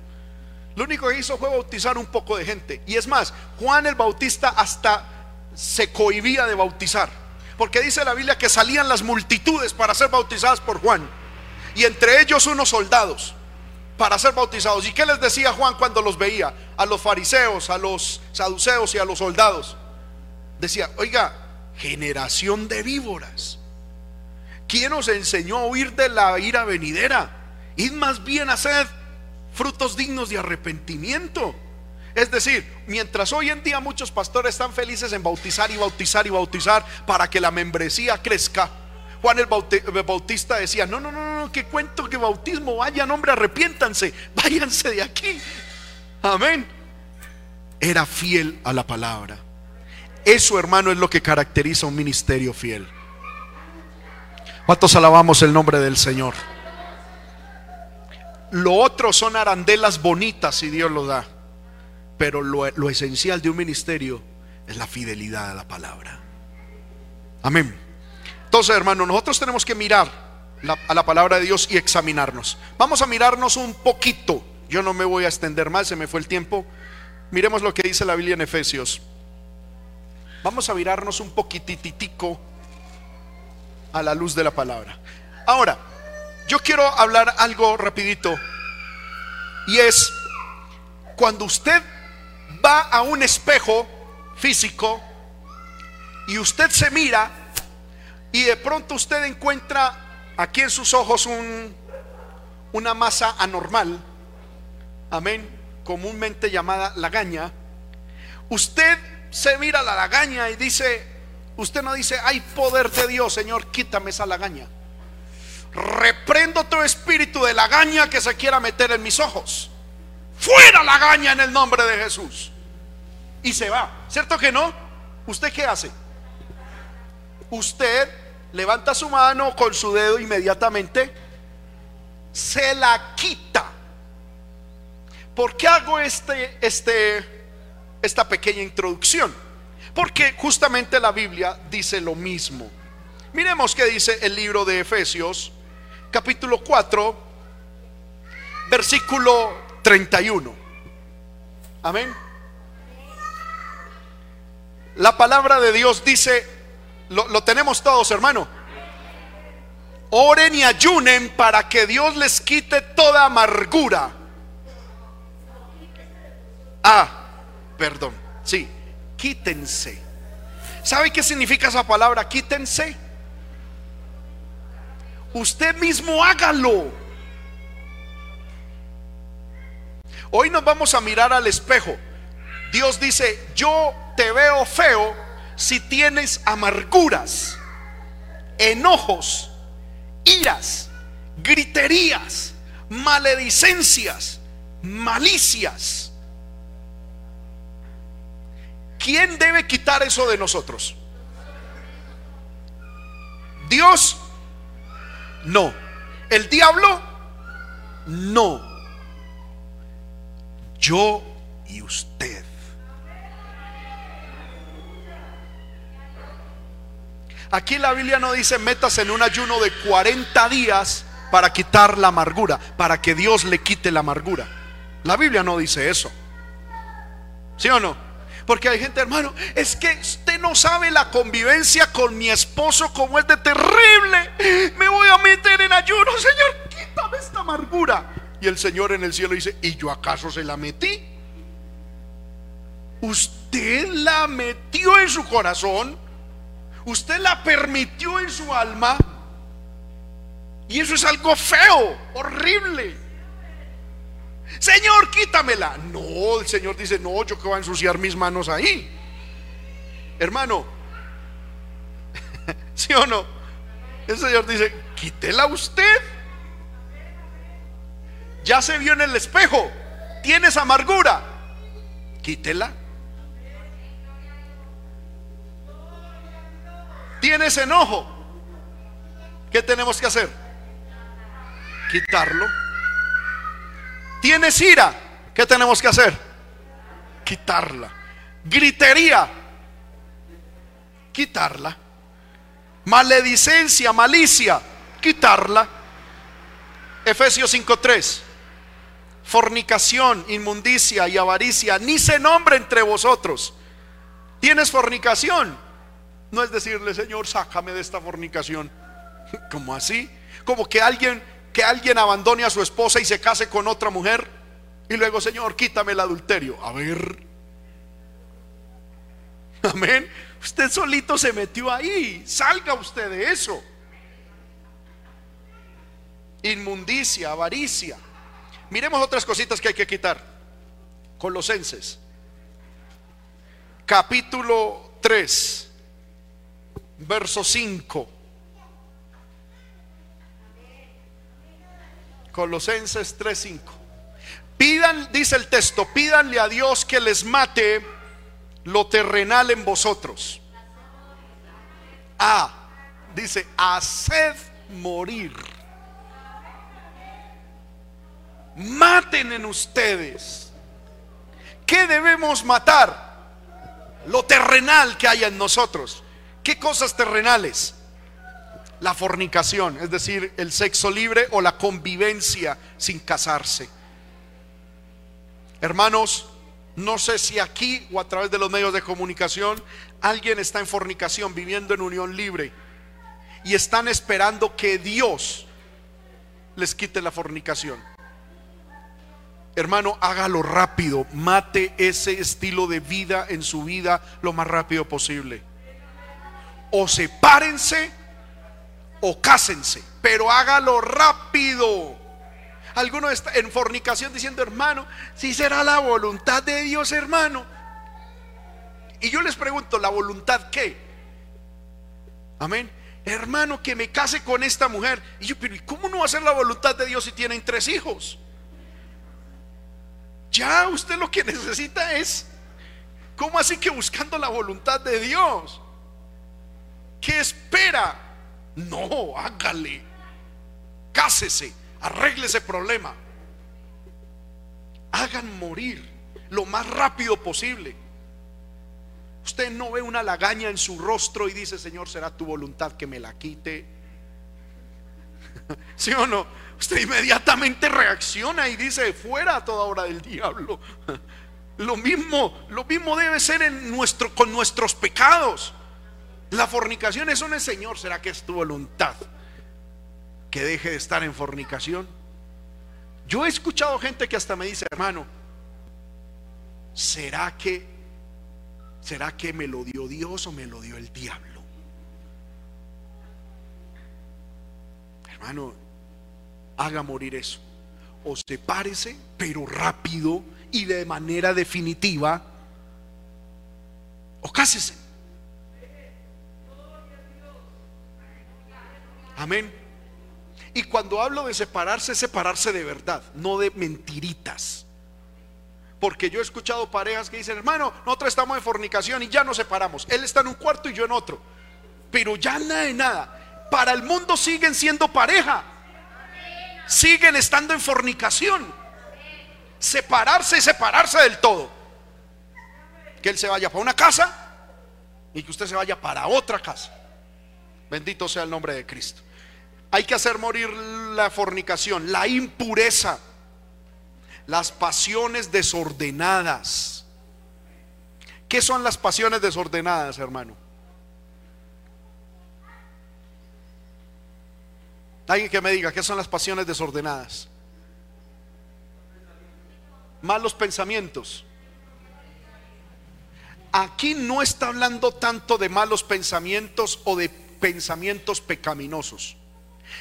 Speaker 1: Lo único que hizo fue bautizar un poco de gente. Y es más, Juan el Bautista hasta se cohibía de bautizar. Porque dice la Biblia que salían las multitudes para ser bautizadas por Juan y entre ellos unos soldados para ser bautizados. ¿Y qué les decía Juan cuando los veía? A los fariseos, a los saduceos y a los soldados. Decía, oiga, generación de víboras. ¿Quién os enseñó a huir de la ira venidera? Id más bien a hacer frutos dignos de arrepentimiento. Es decir, mientras hoy en día muchos pastores están felices en bautizar y bautizar y bautizar para que la membresía crezca, Juan el Bautista decía, no, no, no, no, que cuento que bautismo, vayan hombre, arrepiéntanse, váyanse de aquí. Amén. Era fiel a la palabra. Eso, hermano, es lo que caracteriza un ministerio fiel. ¿Cuántos alabamos el nombre del Señor? Lo otro son arandelas bonitas si Dios lo da. Pero lo, lo esencial de un ministerio es la fidelidad a la palabra. Amén. Entonces, hermano, nosotros tenemos que mirar a la palabra de Dios y examinarnos. Vamos a mirarnos un poquito. Yo no me voy a extender más, se me fue el tiempo. Miremos lo que dice la Biblia en Efesios. Vamos a mirarnos un poquititico a la luz de la palabra. Ahora, yo quiero hablar algo rapidito. Y es cuando usted va a un espejo físico y usted se mira, y de pronto usted encuentra aquí en sus ojos un, una masa anormal, amén, comúnmente llamada lagaña, usted se mira la lagaña y dice, usted no dice, hay poder de Dios, Señor, quítame esa lagaña. Reprendo todo espíritu de lagaña que se quiera meter en mis ojos. Fuera lagaña en el nombre de Jesús. Y se va. ¿Cierto que no? ¿Usted qué hace? Usted levanta su mano con su dedo inmediatamente, se la quita. ¿Por qué hago este, este, esta pequeña introducción? Porque justamente la Biblia dice lo mismo. Miremos qué dice el libro de Efesios, capítulo 4, versículo 31. Amén. La palabra de Dios dice, lo, lo tenemos todos, hermano. Oren y ayunen para que Dios les quite toda amargura. Ah, perdón, sí, quítense. ¿Sabe qué significa esa palabra? Quítense. Usted mismo hágalo. Hoy nos vamos a mirar al espejo. Dios dice, yo te veo feo si tienes amarguras, enojos, iras, griterías, maledicencias, malicias. ¿Quién debe quitar eso de nosotros? Dios, no. El diablo, no. Yo y usted. Aquí la Biblia no dice metas en un ayuno de 40 días para quitar la amargura, para que Dios le quite la amargura. La Biblia no dice eso. ¿Sí o no? Porque hay gente, hermano, es que usted no sabe la convivencia con mi esposo como es de terrible. Me voy a meter en ayuno, Señor, quítame esta amargura. Y el Señor en el cielo dice, ¿y yo acaso se la metí? Usted la metió en su corazón Usted la permitió en su alma. Y eso es algo feo, horrible. Señor, quítamela. No, el Señor dice, no, yo que voy a ensuciar mis manos ahí. Hermano, ¿sí o no? El Señor dice, quítela usted. Ya se vio en el espejo. Tienes amargura. Quítela. tienes enojo, ¿qué tenemos que hacer? Quitarlo. Tienes ira, ¿qué tenemos que hacer? Quitarla. Gritería, quitarla. Maledicencia, malicia, quitarla. Efesios 5:3. Fornicación, inmundicia y avaricia, ni se nombre entre vosotros. ¿Tienes fornicación? No es decirle, Señor, sácame de esta fornicación. como así? Como que alguien que alguien abandone a su esposa y se case con otra mujer y luego, Señor, quítame el adulterio. A ver. Amén. Usted solito se metió ahí. Salga usted de eso. Inmundicia, avaricia. Miremos otras cositas que hay que quitar. Colosenses. Capítulo 3 verso 5. Colosenses 3:5. Pidan, dice el texto, pídanle a Dios que les mate lo terrenal en vosotros. Ah, dice, haced morir. Maten en ustedes. ¿Qué debemos matar? Lo terrenal que hay en nosotros. ¿Qué cosas terrenales? La fornicación, es decir, el sexo libre o la convivencia sin casarse. Hermanos, no sé si aquí o a través de los medios de comunicación alguien está en fornicación, viviendo en unión libre y están esperando que Dios les quite la fornicación. Hermano, hágalo rápido, mate ese estilo de vida en su vida lo más rápido posible o sepárense o cásense, pero hágalo rápido. Algunos está en fornicación diciendo, hermano, si será la voluntad de Dios, hermano. Y yo les pregunto, ¿la voluntad qué? Amén. Hermano, que me case con esta mujer. Y yo, pero ¿y cómo no va a ser la voluntad de Dios si tienen tres hijos? Ya usted lo que necesita es, ¿cómo así que buscando la voluntad de Dios? ¿Qué espera? No, hágale. Cásese, arregle ese problema. Hagan morir lo más rápido posible. Usted no ve una lagaña en su rostro y dice, Señor, será tu voluntad que me la quite. ¿Sí o no? Usted inmediatamente reacciona y dice, fuera a toda hora del diablo. Lo mismo, lo mismo debe ser en nuestro, con nuestros pecados. La fornicación es un Señor, ¿será que es tu voluntad? Que deje de estar en fornicación. Yo he escuchado gente que hasta me dice, hermano, ¿será que ¿Será que me lo dio Dios o me lo dio el diablo? Hermano, haga morir eso. O sepárese, pero rápido y de manera definitiva. O cásese. Amén. Y cuando hablo de separarse, separarse de verdad, no de mentiritas. Porque yo he escuchado parejas que dicen, hermano, nosotros estamos en fornicación y ya nos separamos. Él está en un cuarto y yo en otro. Pero ya nada de nada. Para el mundo siguen siendo pareja. Siguen estando en fornicación. Separarse y separarse del todo. Que él se vaya para una casa y que usted se vaya para otra casa. Bendito sea el nombre de Cristo. Hay que hacer morir la fornicación, la impureza las pasiones desordenadas. ¿Qué son las pasiones desordenadas, hermano? Alguien que me diga, ¿qué son las pasiones desordenadas? Malos pensamientos. Aquí no está hablando tanto de malos pensamientos o de pensamientos pecaminosos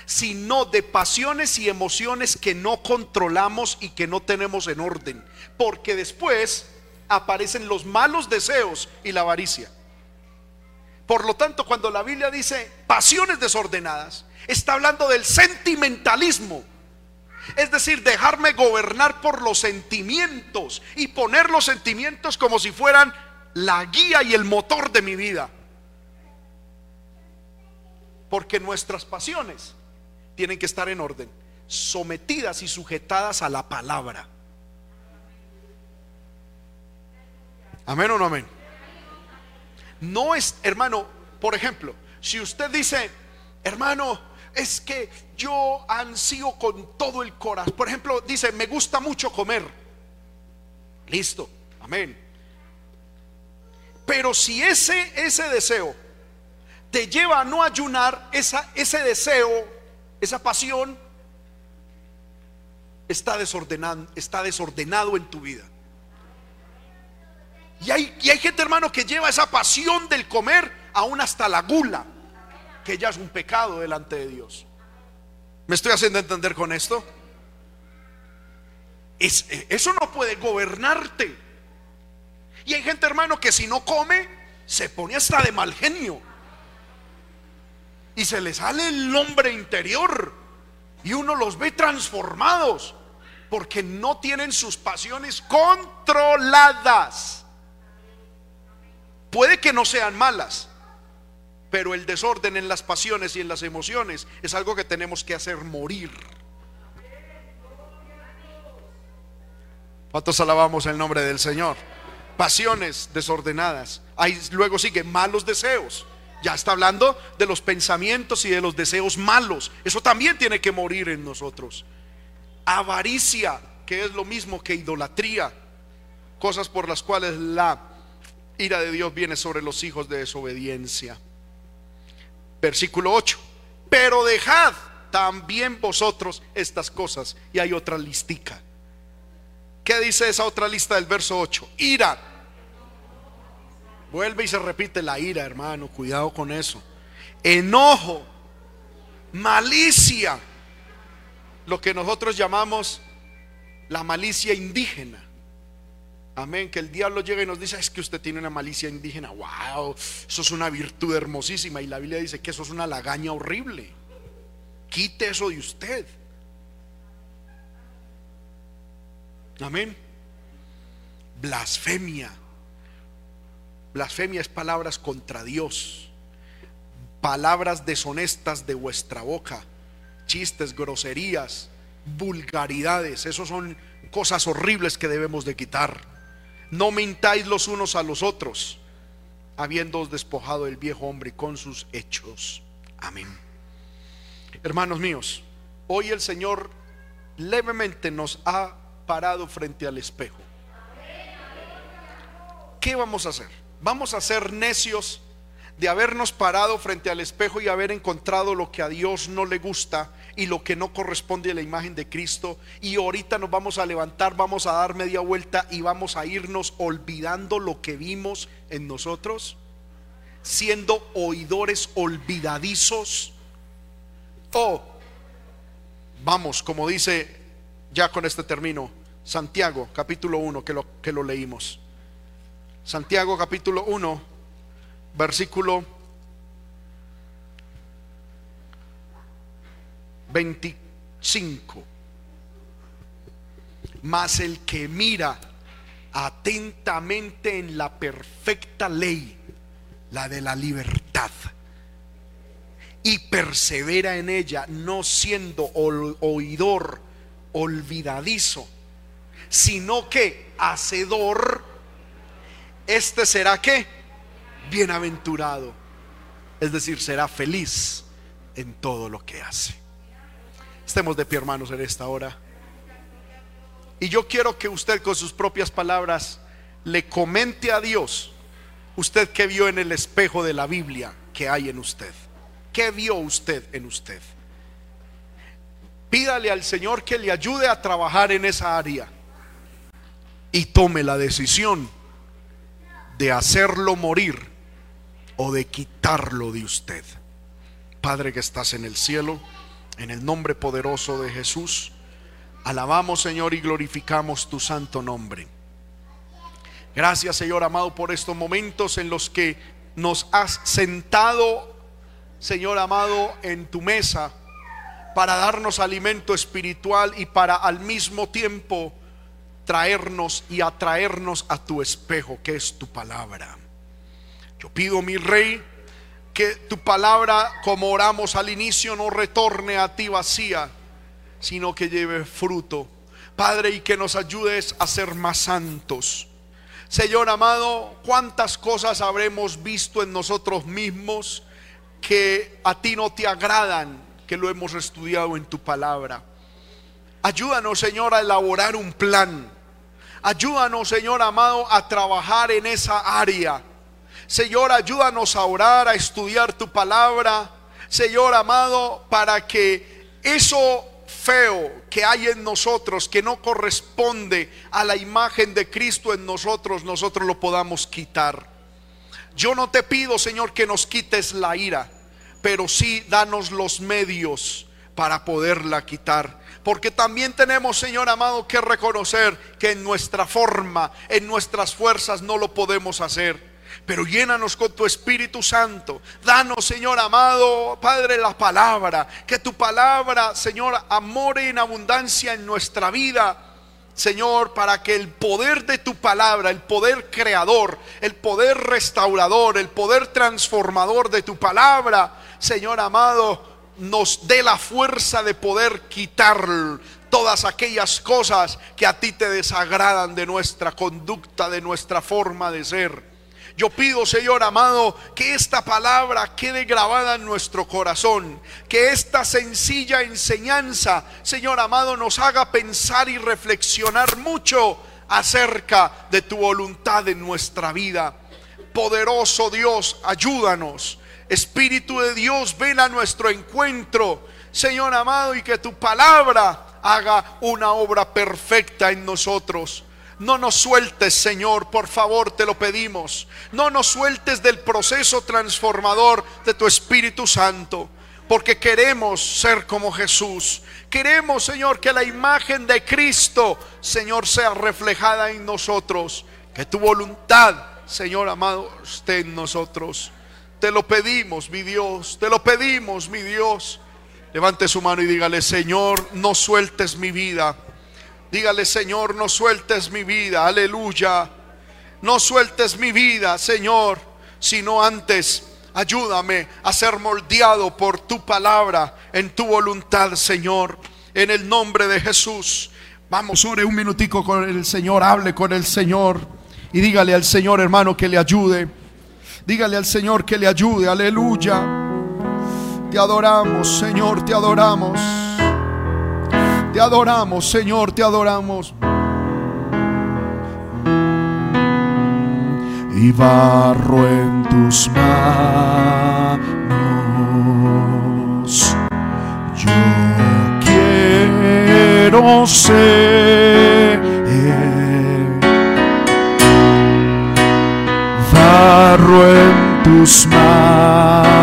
Speaker 1: sino de pasiones y emociones que no controlamos y que no tenemos en orden. Porque después aparecen los malos deseos y la avaricia. Por lo tanto, cuando la Biblia dice pasiones desordenadas, está hablando del sentimentalismo. Es decir, dejarme gobernar por los sentimientos y poner los sentimientos como si fueran la guía y el motor de mi vida. Porque nuestras pasiones tienen que estar en orden, sometidas y sujetadas a la palabra. Amén o no amén. No es, hermano, por ejemplo, si usted dice, hermano, es que yo ansío con todo el corazón. Por ejemplo, dice, me gusta mucho comer. Listo, amén. Pero si ese, ese deseo te lleva a no ayunar, esa, ese deseo esa pasión está desordenado, está desordenado en tu vida. Y hay, y hay gente, hermano, que lleva esa pasión del comer aún hasta la gula, que ya es un pecado delante de Dios. ¿Me estoy haciendo entender con esto? Es, eso no puede gobernarte. Y hay gente, hermano, que si no come, se pone hasta de mal genio y se le sale el hombre interior y uno los ve transformados porque no tienen sus pasiones controladas. Puede que no sean malas, pero el desorden en las pasiones y en las emociones es algo que tenemos que hacer morir. ¿Cuántos alabamos el nombre del Señor? Pasiones desordenadas. Ahí luego sigue malos deseos. Ya está hablando de los pensamientos y de los deseos malos. Eso también tiene que morir en nosotros. Avaricia, que es lo mismo que idolatría. Cosas por las cuales la ira de Dios viene sobre los hijos de desobediencia. Versículo 8. Pero dejad también vosotros estas cosas. Y hay otra listica. ¿Qué dice esa otra lista del verso 8? Ira Vuelve y se repite la ira, hermano. Cuidado con eso. Enojo, malicia, lo que nosotros llamamos la malicia indígena. Amén, que el diablo llega y nos dice, es que usted tiene una malicia indígena. Wow, eso es una virtud hermosísima. Y la Biblia dice que eso es una lagaña horrible. Quite eso de usted. Amén. Blasfemia. Blasfemia es palabras contra Dios. Palabras deshonestas de vuestra boca. Chistes, groserías, vulgaridades. Esos son cosas horribles que debemos de quitar. No mintáis los unos a los otros, habiéndoos despojado el viejo hombre con sus hechos. Amén. Hermanos míos, hoy el Señor levemente nos ha parado frente al espejo. ¿Qué vamos a hacer? Vamos a ser necios de habernos parado frente al espejo y haber encontrado lo que a Dios no le gusta y lo que no corresponde a la imagen de Cristo. Y ahorita nos vamos a levantar, vamos a dar media vuelta y vamos a irnos olvidando lo que vimos en nosotros, siendo oidores olvidadizos. O vamos, como dice ya con este término, Santiago capítulo 1, que lo, que lo leímos. Santiago capítulo 1 versículo 25. Mas el que mira atentamente en la perfecta ley, la de la libertad, y persevera en ella, no siendo oidor olvidadizo, sino que hacedor, este será que bienaventurado, es decir, será feliz en todo lo que hace. Estemos de pie, hermanos, en esta hora. Y yo quiero que usted con sus propias palabras le comente a Dios, usted que vio en el espejo de la Biblia que hay en usted. ¿Qué vio usted en usted? Pídale al Señor que le ayude a trabajar en esa área y tome la decisión de hacerlo morir o de quitarlo de usted. Padre que estás en el cielo, en el nombre poderoso de Jesús, alabamos Señor y glorificamos tu santo nombre. Gracias Señor amado por estos momentos en los que nos has sentado, Señor amado, en tu mesa para darnos alimento espiritual y para al mismo tiempo traernos y atraernos a tu espejo, que es tu palabra. Yo pido, mi rey, que tu palabra, como oramos al inicio, no retorne a ti vacía, sino que lleve fruto. Padre, y que nos ayudes a ser más santos. Señor amado, cuántas cosas habremos visto en nosotros mismos que a ti no te agradan, que lo hemos estudiado en tu palabra. Ayúdanos, Señor, a elaborar un plan. Ayúdanos, Señor amado, a trabajar en esa área Señor, ayúdanos a orar, a estudiar tu palabra. Señor amado, para que eso feo que hay en nosotros, que no corresponde a la imagen de Cristo en nosotros, nosotros lo podamos quitar. Yo no te pido, Señor, que nos quites la ira, pero sí danos los medios para poderla quitar. Porque también tenemos, Señor amado, que reconocer que en nuestra forma, en nuestras fuerzas no lo podemos hacer pero llénanos con tu Espíritu Santo. Danos, Señor amado, Padre, la palabra. Que tu palabra, Señor, amore en abundancia en nuestra vida. Señor, para que el poder de tu palabra, el poder creador, el poder restaurador, el poder transformador de tu palabra, Señor amado, nos dé la fuerza de poder quitar todas aquellas cosas que a ti te desagradan de nuestra conducta, de nuestra forma de ser. Yo pido, Señor amado, que esta palabra quede grabada en nuestro corazón, que esta sencilla enseñanza, Señor amado, nos haga pensar y reflexionar mucho acerca de tu voluntad en nuestra vida. Poderoso Dios, ayúdanos. Espíritu de Dios, ven a nuestro encuentro, Señor amado, y que tu palabra haga una obra perfecta en nosotros. No nos sueltes, Señor, por favor, te lo pedimos. No nos sueltes del proceso transformador de tu Espíritu Santo. porque queremos ser como Jesús. Queremos, Señor, que la imagen de Cristo, Señor, sea reflejada en nosotros. Que tu voluntad, Señor amado, esté en nosotros. Te lo pedimos, mi Dios. Te lo pedimos, mi Dios. Levante su mano y dígale, Señor, no sueltes mi vida. Dígale, Señor, no sueltes mi vida. Aleluya. No sueltes mi vida, Señor, sino antes ayúdame a ser moldeado por tu palabra en tu voluntad, Señor. En el nombre de Jesús. Vamos, ore un minutico con el Señor, hable con el Señor y dígale al Señor, hermano, que le ayude. Dígale al Señor que le ayude. Aleluya. Te adoramos, Señor, te adoramos. Te adoramos, Señor, te adoramos. Y barro en tus manos. Yo quiero ser en tus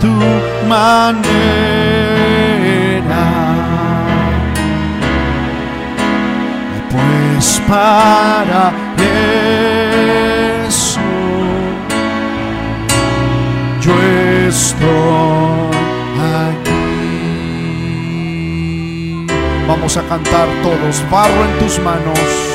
Speaker 1: tu manera. Pues para eso yo estoy aquí. Vamos a cantar todos, barro en tus manos.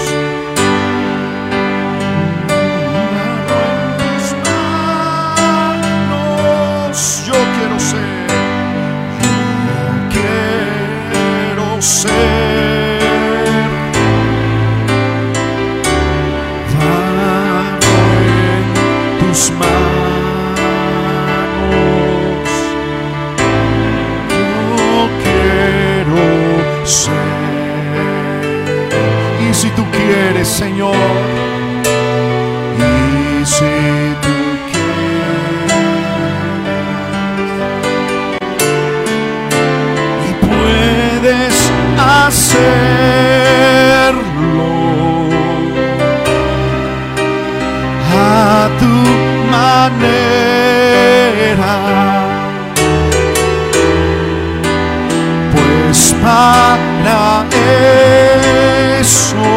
Speaker 1: Señor, y si tú quieres, y puedes hacerlo a tu manera. Pues para eso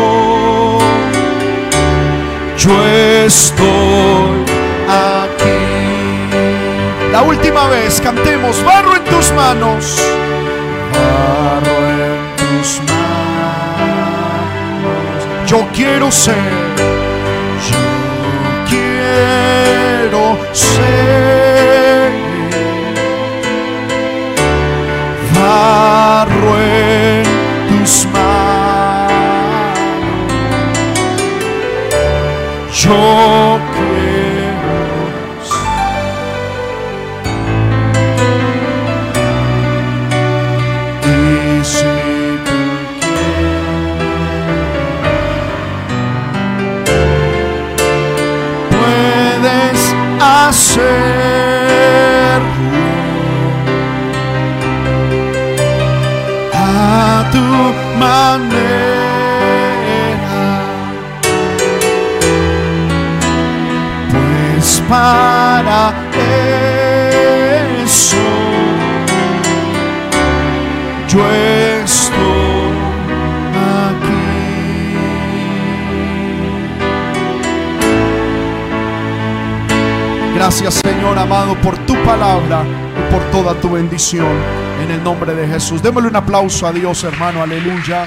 Speaker 1: manos. Barro en tus manos. Yo quiero ser. Yo quiero ser manera. Pues para eso yo estoy aquí. Gracias Señor amado por tu palabra y por toda tu bendición. En el nombre de Jesús. Démosle un aplauso a Dios hermano. Aleluya.